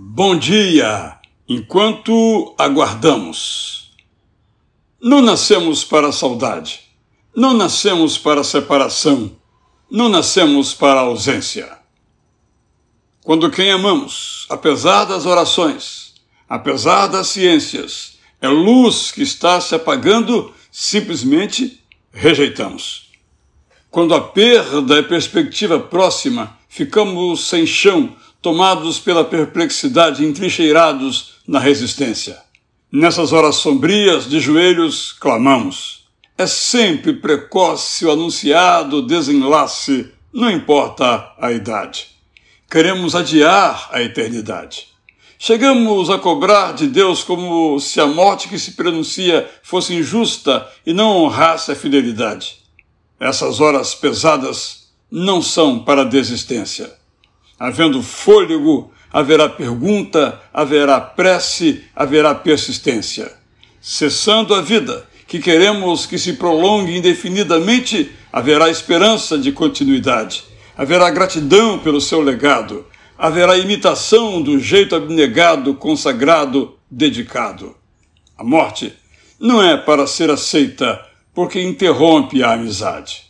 Bom dia, enquanto aguardamos. Não nascemos para a saudade, não nascemos para a separação, não nascemos para a ausência. Quando quem amamos, apesar das orações, apesar das ciências, é luz que está se apagando, simplesmente rejeitamos. Quando a perda é perspectiva próxima, ficamos sem chão, tomados pela perplexidade, entrincheirados na resistência. Nessas horas sombrias, de joelhos, clamamos. É sempre precoce o anunciado desenlace, não importa a idade. Queremos adiar a eternidade. Chegamos a cobrar de Deus como se a morte que se pronuncia fosse injusta e não honrasse a fidelidade. Essas horas pesadas não são para desistência Havendo fôlego, haverá pergunta, haverá prece, haverá persistência. Cessando a vida, que queremos que se prolongue indefinidamente, haverá esperança de continuidade. Haverá gratidão pelo seu legado. Haverá imitação do jeito abnegado, consagrado, dedicado. A morte não é para ser aceita porque interrompe a amizade.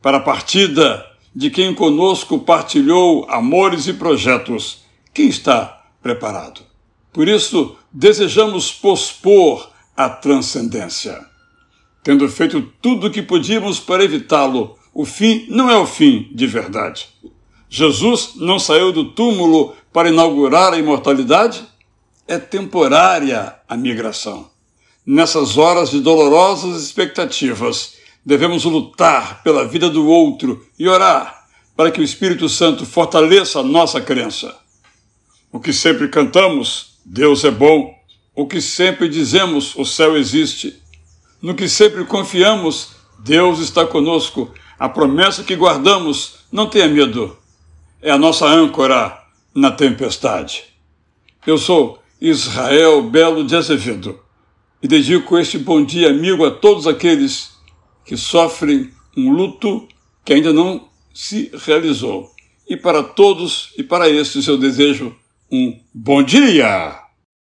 Para a partida, de quem conosco partilhou amores e projetos. Quem está preparado? Por isso, desejamos pospor a transcendência. Tendo feito tudo o que podíamos para evitá-lo, o fim não é o fim de verdade. Jesus não saiu do túmulo para inaugurar a imortalidade? É temporária a migração. Nessas horas de dolorosas expectativas, devemos lutar pela vida do outro e orar para que o Espírito Santo fortaleça a nossa crença. O que sempre cantamos, Deus é bom. O que sempre dizemos, o céu existe. No que sempre confiamos, Deus está conosco. A promessa que guardamos, não tenha medo. É a nossa âncora na tempestade. Eu sou Israel Belo de Azevedo e dedico este bom dia amigo a todos aqueles que sofrem um luto que ainda não se realizou. E para todos e para estes eu desejo um bom dia!